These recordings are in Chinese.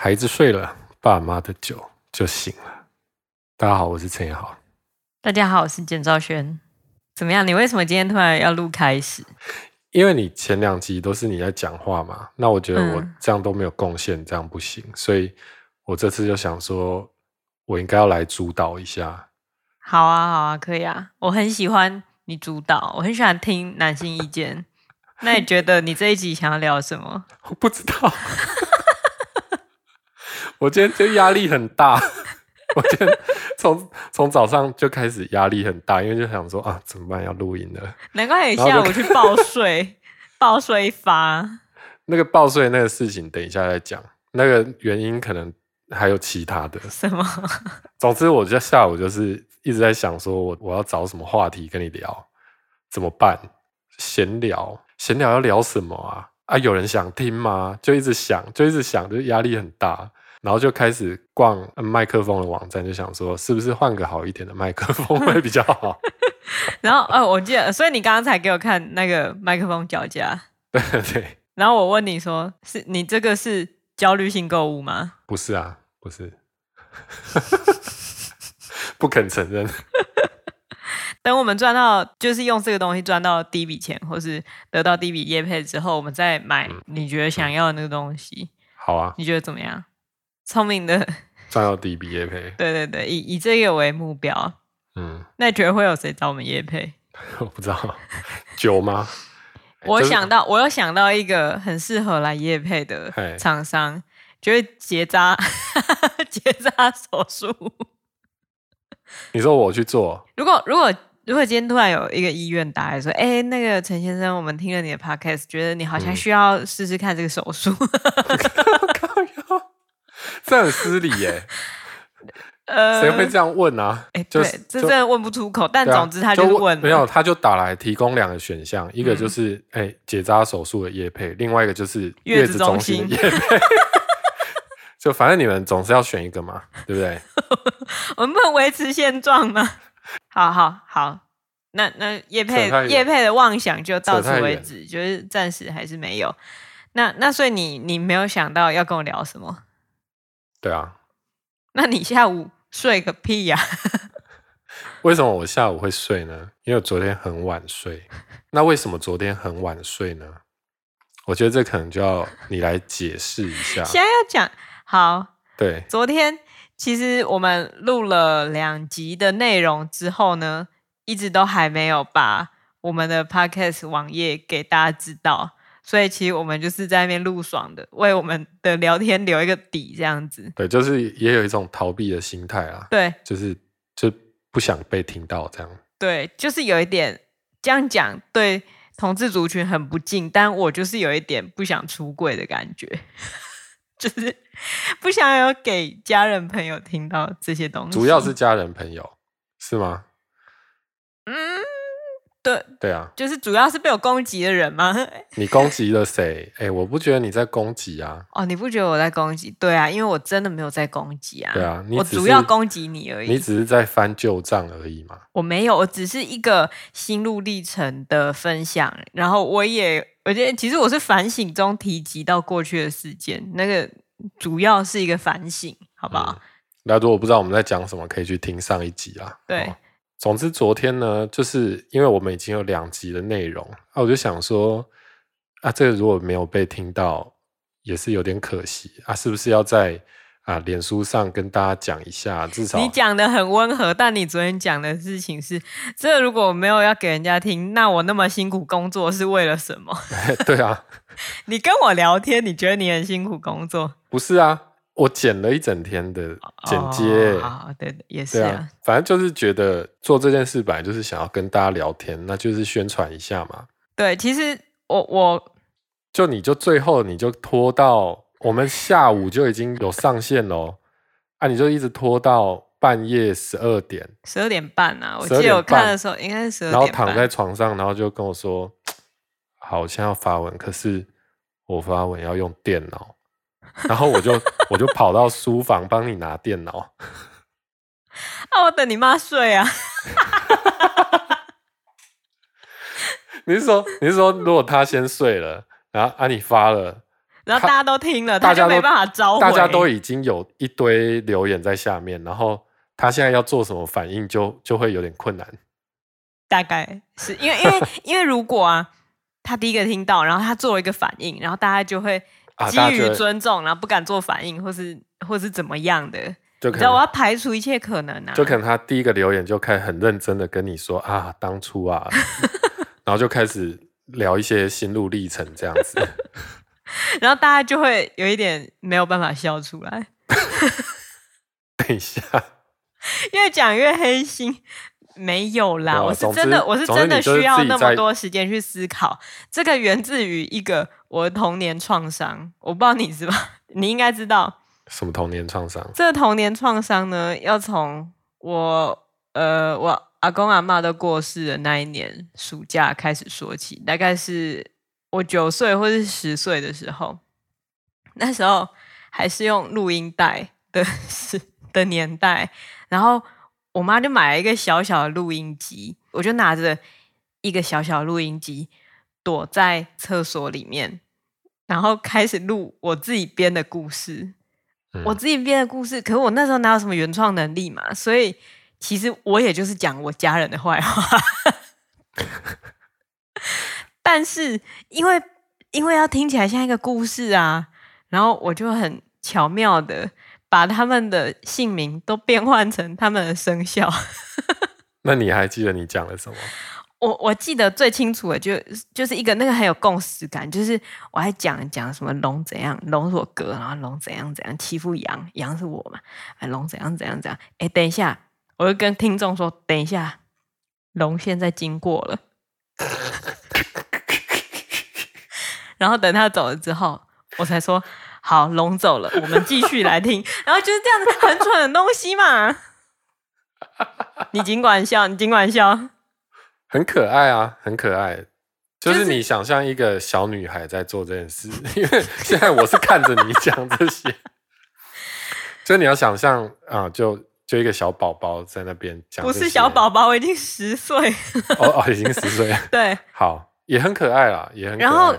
孩子睡了，爸妈的酒就醒了。大家好，我是陈彦豪。大家好，我是简兆轩。怎么样？你为什么今天突然要录开始？因为你前两集都是你在讲话嘛，那我觉得我这样都没有贡献，嗯、这样不行，所以我这次就想说，我应该要来主导一下。好啊，好啊，可以啊，我很喜欢你主导，我很喜欢听男性意见。那你觉得你这一集想要聊什么？我不知道。我今天就压力很大，我今天从从早上就开始压力很大，因为就想说啊，怎么办？要录音了。难怪你下午去报税，报税发。那个报税那个事情，等一下再讲。那个原因可能还有其他的。什么？总之，我就下午就是一直在想，说我我要找什么话题跟你聊，怎么办？闲聊，闲聊要聊什么啊？啊，有人想听吗？就一直想，就一直想，就压力很大。然后就开始逛麦克风的网站，就想说是不是换个好一点的麦克风会比较好。然后，呃，我记得，所以你刚刚才给我看那个麦克风脚架。对 对。然后我问你说，是你这个是焦虑性购物吗？不是啊，不是。不肯承认。等我们赚到，就是用这个东西赚到第一笔钱，或是得到第一笔业配之后，我们再买你觉得想要的那个东西。好啊。你觉得怎么样？聪明的赚到第一笔业配，对对对，以以这个为目标。嗯，那你觉得会有谁找我们业配？我不知道，酒吗？我想到，我有想到一个很适合来业配的厂商，就是结扎 结扎手术。你说我去做？如果如果如果今天突然有一个医院打来说，哎、欸，那个陈先生，我们听了你的 podcast，觉得你好像需要试试看这个手术。嗯这很失礼耶，呃，谁会这样问啊？哎、欸，对，这真的问不出口。但总之他就问，没有，他就打来提供两个选项，一个就是哎、嗯欸、结扎手术的叶配，另外一个就是月子中心的业配。就反正你们总是要选一个嘛，对不对？我们不能维持现状吗？好好好，那那叶佩叶佩的妄想就到此为止，就是暂时还是没有。那那所以你你没有想到要跟我聊什么？对啊，那你下午睡个屁呀、啊？为什么我下午会睡呢？因为我昨天很晚睡。那为什么昨天很晚睡呢？我觉得这可能就要你来解释一下。现在要讲好，对，昨天其实我们录了两集的内容之后呢，一直都还没有把我们的 podcast 网页给大家知道。所以其实我们就是在那边录爽的，为我们的聊天留一个底，这样子。对，就是也有一种逃避的心态啊。对，就是就不想被听到这样。对，就是有一点这样讲，对同志族群很不敬，但我就是有一点不想出柜的感觉，就是不想有给家人朋友听到这些东西。主要是家人朋友，是吗？嗯。对对啊，就是主要是被我攻击的人吗？你攻击了谁？哎、欸，我不觉得你在攻击啊。哦，你不觉得我在攻击？对啊，因为我真的没有在攻击啊。对啊，我主要攻击你而已。你只是在翻旧账而已嘛。我没有，我只是一个心路历程的分享。然后我也，我觉得其实我是反省中提及到过去的事件，那个主要是一个反省，好不好？那、嗯、如果不知道我们在讲什么，可以去听上一集啊。对。哦总之，昨天呢，就是因为我们已经有两集的内容啊，我就想说啊，这个如果没有被听到，也是有点可惜啊，是不是要在啊脸书上跟大家讲一下？至少你讲的很温和，但你昨天讲的事情是，这個如果没有要给人家听，那我那么辛苦工作是为了什么？对啊，你跟我聊天，你觉得你很辛苦工作？不是啊。我剪了一整天的剪接，啊、哦，对，也是啊，啊。反正就是觉得做这件事本来就是想要跟大家聊天，那就是宣传一下嘛。对，其实我我就你就最后你就拖到我们下午就已经有上线喽，啊，你就一直拖到半夜十二点，十二点半啊，我记得我看的时候应该是十二点半，然后躺在床上，然后就跟我说，好，我现在要发文，可是我发文要用电脑。然后我就我就跑到书房帮你拿电脑。啊，我等你妈睡啊！你是说你是说，如果他先睡了，然后啊你发了，然后大家都听了，他就没办法招回。大家都已经有一堆留言在下面，然后他现在要做什么反应就，就就会有点困难。大概是因为，因为，因为如果啊，他第一个听到，然后他做了一个反应，然后大家就会基于尊重，然后不敢做反应，或是或是怎么样的。就可能我要排除一切可能啊。就可能他第一个留言就开始很认真的跟你说啊，当初啊，然后就开始聊一些心路历程这样子，然后大家就会有一点没有办法笑出来。等一下，越讲越黑心。没有啦，我是真的，我是真的需要那么多时间去思考。这个源自于一个我的童年创伤，我不知道你知吧？你应该知道什么童年创伤？这个童年创伤呢，要从我呃我阿公阿妈都过世的那一年暑假开始说起。大概是我九岁或是十岁的时候，那时候还是用录音带的时的年代，然后。我妈就买了一个小小的录音机，我就拿着一个小小的录音机躲在厕所里面，然后开始录我自己编的故事。嗯、我自己编的故事，可是我那时候哪有什么原创能力嘛？所以其实我也就是讲我家人的坏话。但是因为因为要听起来像一个故事啊，然后我就很巧妙的。把他们的姓名都变换成他们的生肖。那你还记得你讲了什么？我我记得最清楚的就就是一个那个很有共识感，就是我还讲讲什么龙怎样，龙是我哥，然后龙怎样怎样欺负羊，羊是我嘛，哎，龙怎样怎样怎样。哎，等一下，我就跟听众说，等一下，龙现在经过了。然后等他走了之后，我才说。好，龙走了，我们继续来听。然后就是这样子很蠢的东西嘛。你尽管笑，你尽管笑，很可爱啊，很可爱。就是你想象一个小女孩在做这件事，因为现在我是看着你讲这些，所以你要想象啊，就就一个小宝宝在那边讲。不是小宝宝，我已经十岁。哦哦，已经十岁。对，好，也很可爱啦，也很可爱。然后，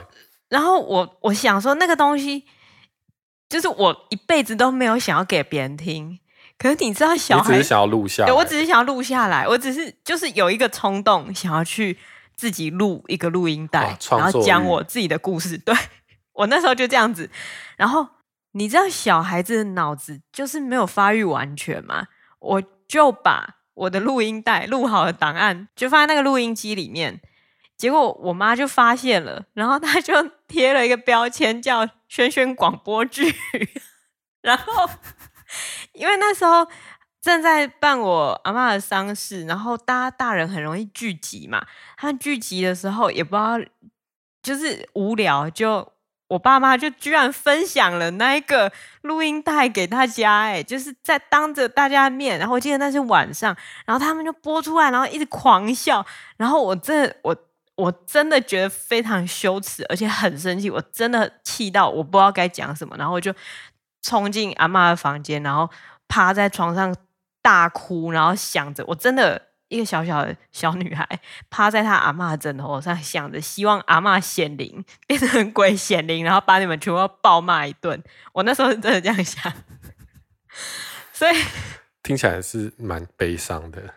然后我我想说那个东西。就是我一辈子都没有想要给别人听，可是你知道，小孩只是想要录下来，我只是想要录下来，我只是就是有一个冲动，想要去自己录一个录音带，然后讲我自己的故事。对，我那时候就这样子，然后你知道，小孩子的脑子就是没有发育完全嘛，我就把我的录音带录好的档案就放在那个录音机里面。结果我妈就发现了，然后她就贴了一个标签叫“轩轩广播剧”。然后因为那时候正在办我阿嬷的丧事，然后大家大人很容易聚集嘛。他聚集的时候也不知道，就是无聊，就我爸妈就居然分享了那一个录音带给大家，哎，就是在当着大家的面。然后我记得那是晚上，然后他们就播出来，然后一直狂笑。然后我这我。我真的觉得非常羞耻，而且很生气。我真的气到我不知道该讲什么，然后我就冲进阿嬷的房间，然后趴在床上大哭，然后想着，我真的一个小小的小女孩趴在她阿嬷的枕头上，想着希望阿嬷显灵，变成鬼显灵，然后把你们全部暴骂一顿。我那时候是真的这样想，所以听起来是蛮悲伤的。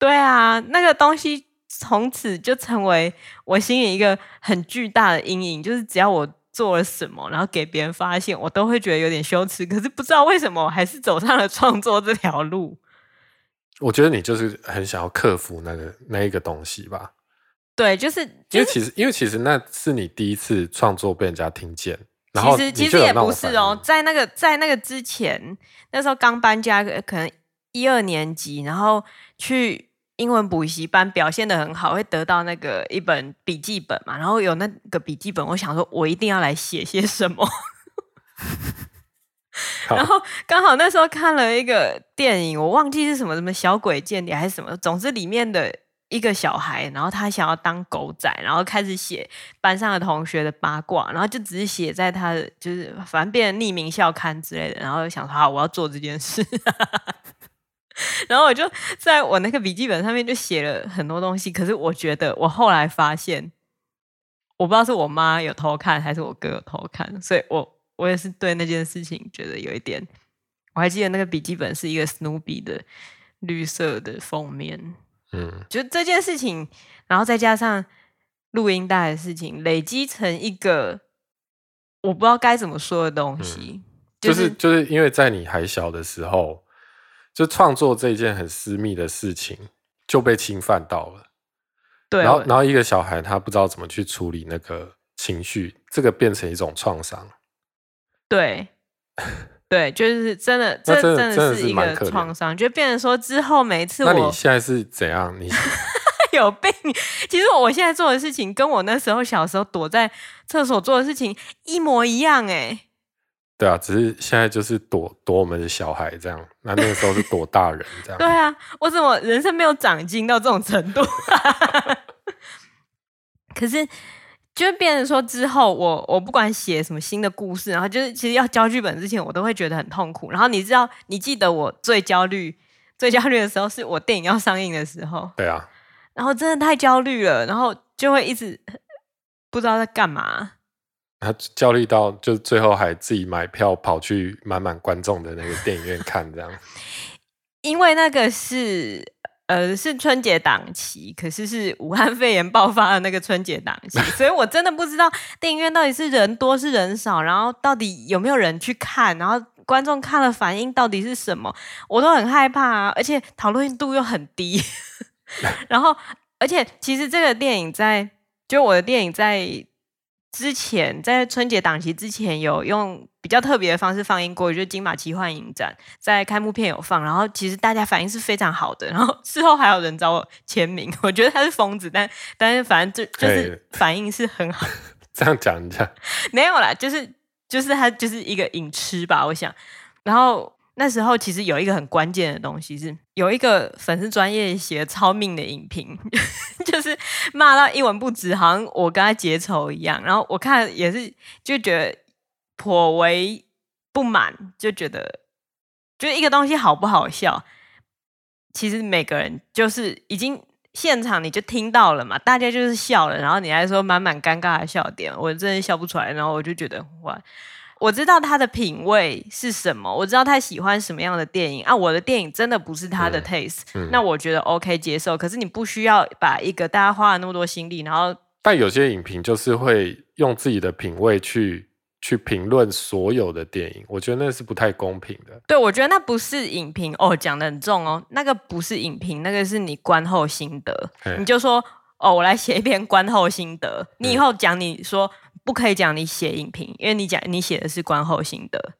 对啊，那个东西。从此就成为我心里一个很巨大的阴影，就是只要我做了什么，然后给别人发现，我都会觉得有点羞耻。可是不知道为什么，我还是走上了创作这条路。我觉得你就是很想要克服那个那一个东西吧？对，就是、就是、因为其实因为其实那是你第一次创作被人家听见，然后其实其实也不是哦，在那个在那个之前，那时候刚搬家，可能一二年级，然后去。英文补习班表现的很好，会得到那个一本笔记本嘛？然后有那个笔记本，我想说，我一定要来写些什么。然后刚好那时候看了一个电影，我忘记是什么，什么小鬼间谍还是什么，总之里面的一个小孩，然后他想要当狗仔，然后开始写班上的同学的八卦，然后就只是写在他的，就是反正变成匿名校刊之类的，然后想说，好，我要做这件事。然后我就在我那个笔记本上面就写了很多东西，可是我觉得我后来发现，我不知道是我妈有偷看还是我哥有偷看，所以我我也是对那件事情觉得有一点。我还记得那个笔记本是一个 Snoopy 的绿色的封面，嗯，就这件事情，然后再加上录音带的事情，累积成一个我不知道该怎么说的东西，嗯、就是就是因为在你还小的时候，就创作这件很私密的事情就被侵犯到了，对，然后然后一个小孩他不知道怎么去处理那个情绪，这个变成一种创伤，对。对，就是真的，这真的是一个创伤，就变成说之后每一次我，那你现在是怎样？你 有病？其实我现在做的事情，跟我那时候小时候躲在厕所做的事情一模一样哎。对啊，只是现在就是躲躲我们的小孩这样，那那个时候是躲大人这样。对啊，我怎么人生没有长进到这种程度？可是。就变成说之后我，我我不管写什么新的故事，然后就是其实要交剧本之前，我都会觉得很痛苦。然后你知道，你记得我最焦虑、最焦虑的时候，是我电影要上映的时候。对啊。然后真的太焦虑了，然后就会一直不知道在干嘛。他焦虑到就最后还自己买票跑去满满观众的那个电影院看这样。因为那个是。呃，是春节档期，可是是武汉肺炎爆发的那个春节档期，所以我真的不知道电影院到底是人多是人少，然后到底有没有人去看，然后观众看了反应到底是什么，我都很害怕啊，而且讨论度又很低，然后而且其实这个电影在，就我的电影在。之前在春节档期之前有用比较特别的方式放映过，就是金马奇幻影展在开幕片有放，然后其实大家反应是非常好的，然后事后还有人找我签名，我觉得他是疯子，但但是反正就就是反应是很好。这样讲一下，没有啦，就是就是他就是一个影痴吧，我想，然后。那时候其实有一个很关键的东西，是有一个粉丝专业写超命的影评，就是骂到一文不值，好像我跟他结仇一样。然后我看也是就觉得颇为不满，就觉得就一个东西好不好笑，其实每个人就是已经现场你就听到了嘛，大家就是笑了，然后你还说满满尴尬的笑点，我真的笑不出来，然后我就觉得哇。我知道他的品味是什么，我知道他喜欢什么样的电影啊。我的电影真的不是他的 taste，嗯嗯，那我觉得 OK 接受。可是你不需要把一个大家花了那么多心力，然后但有些影评就是会用自己的品味去去评论所有的电影，我觉得那是不太公平的。对，我觉得那不是影评哦，讲的很重哦，那个不是影评，那个是你观后心得。你就说哦，我来写一篇观后心得，你以后讲你说。不可以讲你写影评，因为你讲你写的是观后心得，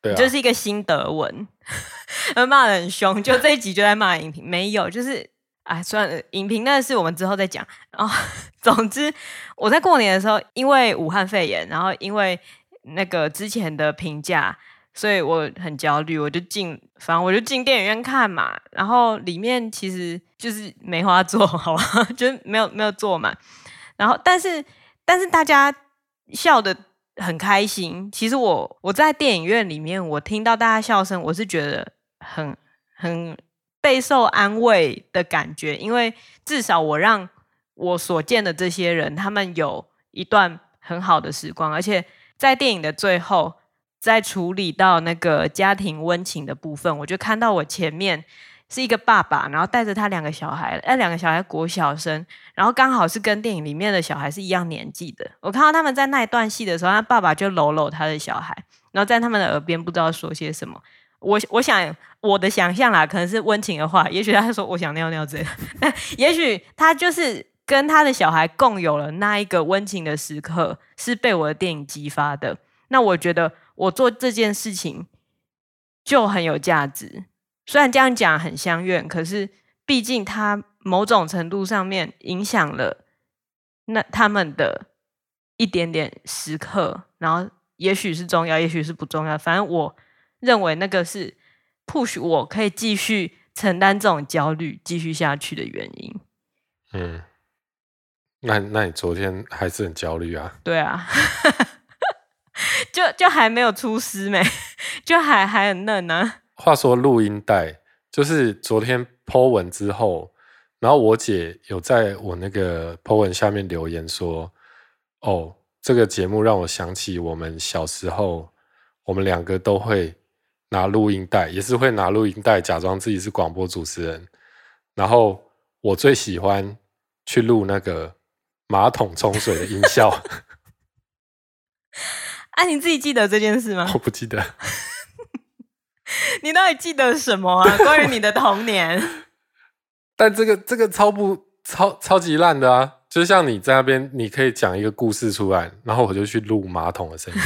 对、啊，就是一个心得文，骂的很凶。就这一集就在骂影评，没有，就是哎，算了，影评那是我们之后再讲。然后，总之我在过年的时候，因为武汉肺炎，然后因为那个之前的评价，所以我很焦虑，我就进，反正我就进电影院看嘛。然后里面其实就是梅花座，好吧，就是没有没有坐满。然后，但是但是大家。笑得很开心。其实我我在电影院里面，我听到大家笑声，我是觉得很很备受安慰的感觉，因为至少我让我所见的这些人，他们有一段很好的时光，而且在电影的最后，在处理到那个家庭温情的部分，我就看到我前面。是一个爸爸，然后带着他两个小孩，那两个小孩国小生，然后刚好是跟电影里面的小孩是一样年纪的。我看到他们在那一段戏的时候，他爸爸就搂搂他的小孩，然后在他们的耳边不知道说些什么。我我想我的想象啦，可能是温情的话，也许他说我想尿尿这样，也许他就是跟他的小孩共有了那一个温情的时刻，是被我的电影激发的。那我觉得我做这件事情就很有价值。虽然这样讲很相怨，可是毕竟它某种程度上面影响了那他们的一点点时刻，然后也许是重要，也许是不重要，反正我认为那个是 push 我可以继续承担这种焦虑，继续下去的原因。嗯，那那你昨天还是很焦虑啊？对啊，就就还没有出师没，就还还很嫩呢、啊。话说录音带就是昨天 po 文之后，然后我姐有在我那个 po 文下面留言说：“哦，这个节目让我想起我们小时候，我们两个都会拿录音带，也是会拿录音带假装自己是广播主持人。然后我最喜欢去录那个马桶冲水的音效。啊，你自己记得这件事吗？我不记得。你到底记得什么啊？关于你的童年？但这个这个超不超超级烂的啊！就像你在那边，你可以讲一个故事出来，然后我就去录马桶的声音，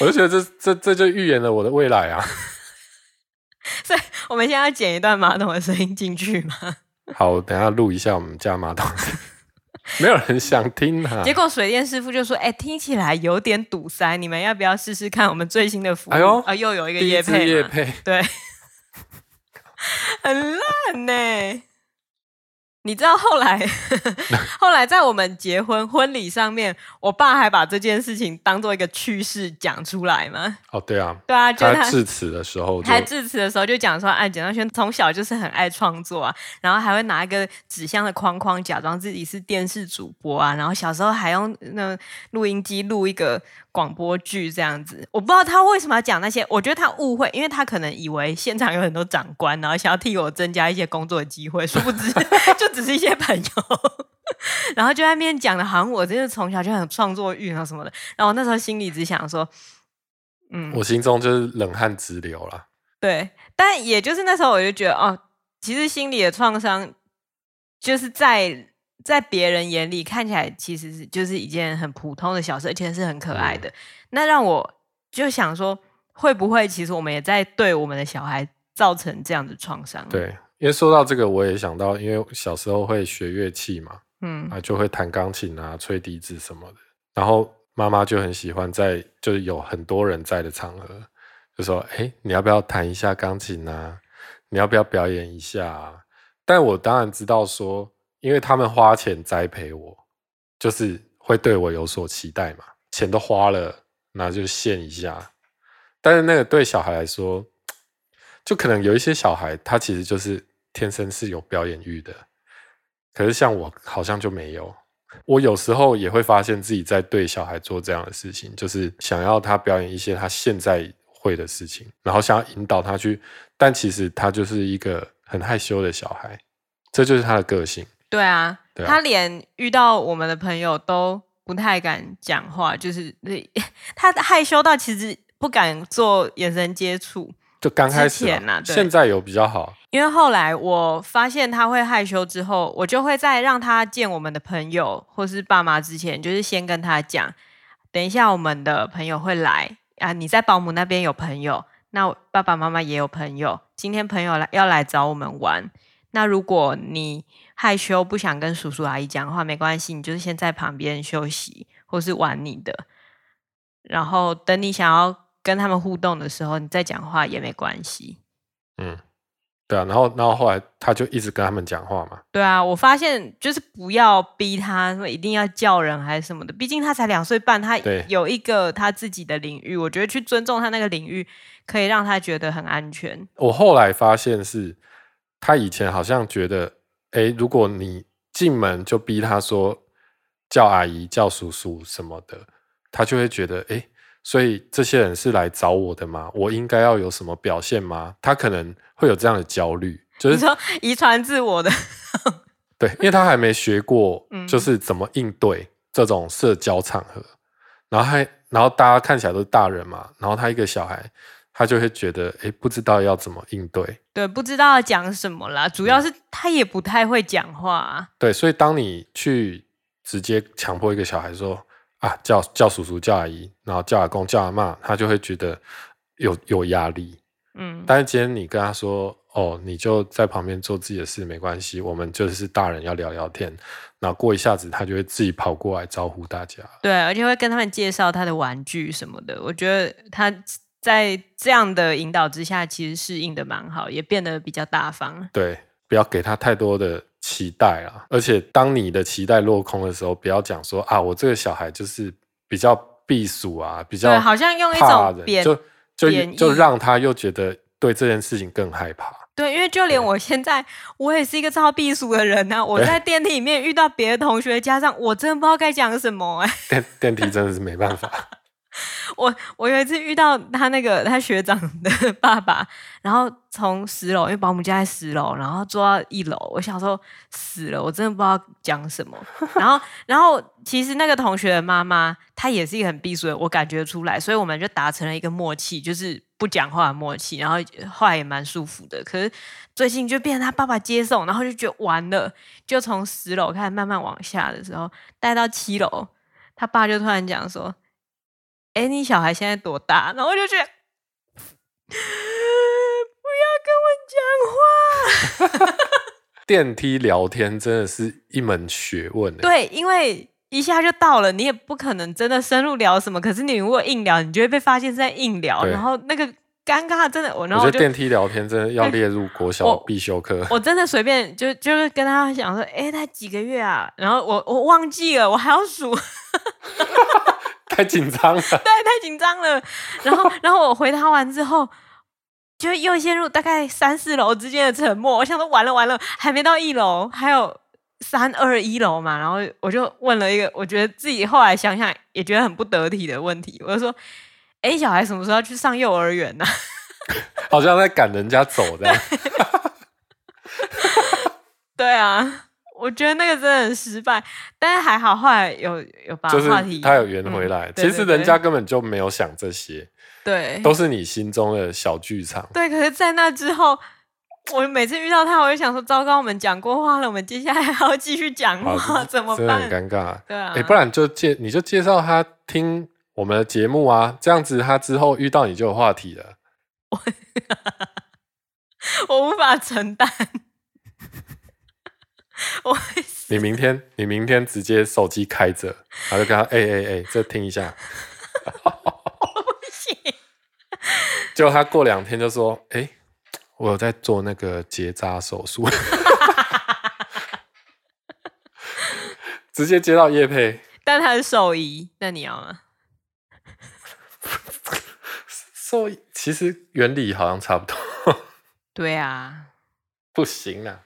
我就觉得这这这就预言了我的未来啊！所以我们现在要剪一段马桶的声音进去吗？好，我等一下录一下我们家马桶。没有人想听啊！结果水电师傅就说：“哎、欸，听起来有点堵塞，你们要不要试试看我们最新的服务？”哎呦，啊，又有一个业配，对，很烂呢、欸。你知道后来，后来在我们结婚婚礼上面，我爸还把这件事情当做一个趣事讲出来吗？哦，对啊，对啊，就他致辞的时候，他致辞的时候就讲说，哎，简尚轩从小就是很爱创作啊，然后还会拿一个纸箱的框框，假装自己是电视主播啊，然后小时候还用那录音机录一个。广播剧这样子，我不知道他为什么要讲那些。我觉得他误会，因为他可能以为现场有很多长官，然后想要替我增加一些工作的机会，殊不知 就只是一些朋友。然后就在那边讲的，好像我真的从小就很创作欲啊什么的。然后我那时候心里只想说，嗯，我心中就是冷汗直流了。对，但也就是那时候我就觉得，哦，其实心里的创伤就是在。在别人眼里看起来，其实是就是一件很普通的小事，而且是很可爱的。嗯、那让我就想说，会不会其实我们也在对我们的小孩造成这样的创伤？对，因为说到这个，我也想到，因为小时候会学乐器嘛，嗯，啊，就会弹钢琴啊、吹笛子什么的。然后妈妈就很喜欢在就是有很多人在的场合，就说：“哎，你要不要弹一下钢琴啊？你要不要表演一下啊？”但我当然知道说。因为他们花钱栽培我，就是会对我有所期待嘛，钱都花了，那就献一下。但是那个对小孩来说，就可能有一些小孩，他其实就是天生是有表演欲的，可是像我好像就没有。我有时候也会发现自己在对小孩做这样的事情，就是想要他表演一些他现在会的事情，然后想要引导他去，但其实他就是一个很害羞的小孩，这就是他的个性。对啊，对啊，他连遇到我们的朋友都不太敢讲话，就是他害羞到其实不敢做眼神接触。就刚开始啊，现在有比较好。因为后来我发现他会害羞之后，我就会在让他见我们的朋友或是爸妈之前，就是先跟他讲，等一下我们的朋友会来啊，你在保姆那边有朋友，那爸爸妈妈也有朋友，今天朋友来要来找我们玩。那如果你害羞不想跟叔叔阿姨讲话，没关系，你就是先在旁边休息或是玩你的，然后等你想要跟他们互动的时候，你再讲话也没关系。嗯，对啊，然后然后后来他就一直跟他们讲话嘛。对啊，我发现就是不要逼他说一定要叫人还是什么的，毕竟他才两岁半，他有一个他自己的领域，我觉得去尊重他那个领域，可以让他觉得很安全。我后来发现是。他以前好像觉得，诶，如果你进门就逼他说叫阿姨、叫叔叔什么的，他就会觉得，诶，所以这些人是来找我的吗？我应该要有什么表现吗？他可能会有这样的焦虑，就是说遗传自我的。对，因为他还没学过，就是怎么应对这种社交场合，然后还，然后大家看起来都是大人嘛，然后他一个小孩。他就会觉得，哎，不知道要怎么应对，对，不知道要讲什么啦。主要是他也不太会讲话啊。对，所以当你去直接强迫一个小孩说啊，叫叫叔叔、叫阿姨，然后叫阿公、叫阿妈，他就会觉得有有压力。嗯，但是今天你跟他说，哦，你就在旁边做自己的事，没关系，我们就是大人要聊聊天。然后过一下子，他就会自己跑过来招呼大家。对，而且会跟他们介绍他的玩具什么的。我觉得他。在这样的引导之下，其实适应的蛮好，也变得比较大方。对，不要给他太多的期待啊！而且当你的期待落空的时候，不要讲说啊，我这个小孩就是比较避暑啊，比较对，好像用一种贬就就就让他又觉得对这件事情更害怕。对，因为就连我现在，我也是一个超避暑的人呐、啊。我在电梯里面遇到别的同学加上，我真的不知道该讲什么哎、欸。电电梯真的是没办法。我我有一次遇到他那个他学长的 爸爸，然后从十楼，因为保姆家在十楼，然后坐到一楼。我想说死了，我真的不知道讲什么。然后然后其实那个同学的妈妈，她也是一个很避暑的，我感觉出来，所以我们就达成了一个默契，就是不讲话的默契。然后话也蛮舒服的。可是最近就变成他爸爸接送，然后就觉得完了，就从十楼开始慢慢往下的时候，带到七楼，他爸就突然讲说。哎，你小孩现在多大？然后我就觉得，不要跟我讲话。电梯聊天真的是一门学问。对，因为一下就到了，你也不可能真的深入聊什么。可是你如果硬聊，你就会被发现是在硬聊，然后那个尴尬真的，我然后我觉得电梯聊天真的要列入国小必修课。我，我真的随便就就是跟他讲说，哎，他几个月啊？然后我我忘记了，我还要数。太紧张了，对，太紧张了。然后，然后我回答完之后，就又陷入大概三四楼之间的沉默。我想说，完了完了，还没到一楼，还有三二一楼嘛。然后我就问了一个，我觉得自己后来想想也觉得很不得体的问题。我就说：“哎，小孩什么时候要去上幼儿园呢？” 好像在赶人家走的。对啊。我觉得那个真的很失败，但是还好，后来有有把话题他有圆回来。嗯、其实人家根本就没有想这些，对，都是你心中的小剧场。对，可是，在那之后，我每次遇到他，我就想说：糟糕，我们讲过话了，我们接下来还要继续讲话，怎么办？真的很尴尬。对啊，欸、不然就介你就介绍他听我们的节目啊，这样子他之后遇到你就有话题了。我，我无法承担。我你明天你明天直接手机开着，然后就跟他哎哎哎，这听一下。我不行。结果他过两天就说：“哎、欸，我有在做那个结扎手术。”直接接到叶佩，但他是兽医，那你要吗？兽医其实原理好像差不多。对啊，不行啊。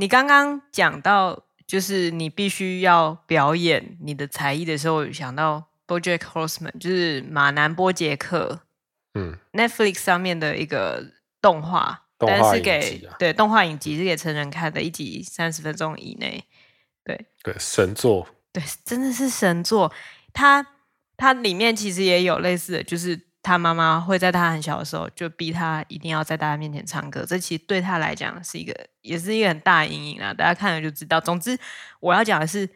你刚刚讲到，就是你必须要表演你的才艺的时候，想到 BoJack Horseman，就是马南波杰克，嗯，Netflix 上面的一个动画，动画但是给对动画影集是给成人看的，一集三十分钟以内，对对，神作，对，真的是神作。它它里面其实也有类似的，就是。他妈妈会在他很小的时候就逼他一定要在大家面前唱歌，这其实对他来讲是一个，也是一个很大的阴影啊。大家看了就知道。总之，我要讲的是，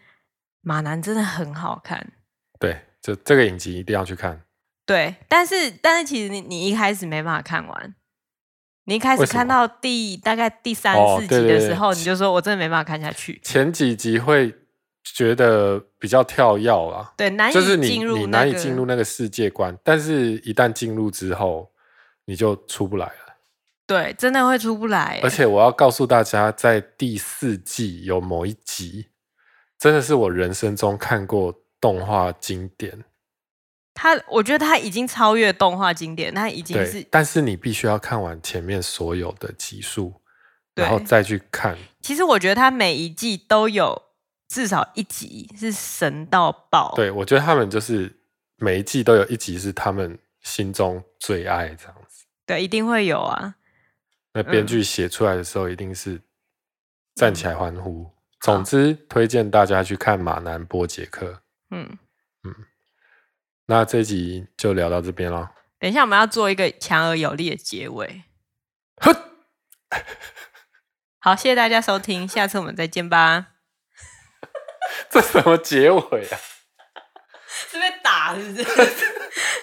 马南真的很好看。对，这这个影集一定要去看。对，但是但是其实你你一开始没办法看完，你一开始看到第大概第三四集的时候，哦、对对对，你就说我真的没办法看下去。前几集会。觉得比较跳跃啊，对，难以就是你进入、那个、你难以进入那个世界观，但是一旦进入之后，你就出不来了。对，真的会出不来。而且我要告诉大家，在第四季有某一集，真的是我人生中看过动画经典。他，我觉得他已经超越动画经典，他已经是。但是你必须要看完前面所有的集数，然后再去看。其实我觉得他每一季都有。至少一集是神到爆。对，我觉得他们就是每一季都有一集是他们心中最爱这样子。对，一定会有啊。那编剧写出来的时候，一定是站起来欢呼。嗯、总之，推荐大家去看《马南波杰克》。嗯嗯。那这集就聊到这边了。等一下，我们要做一个强而有力的结尾。好，谢谢大家收听，下次我们再见吧。这什么结尾啊？是被打是不是？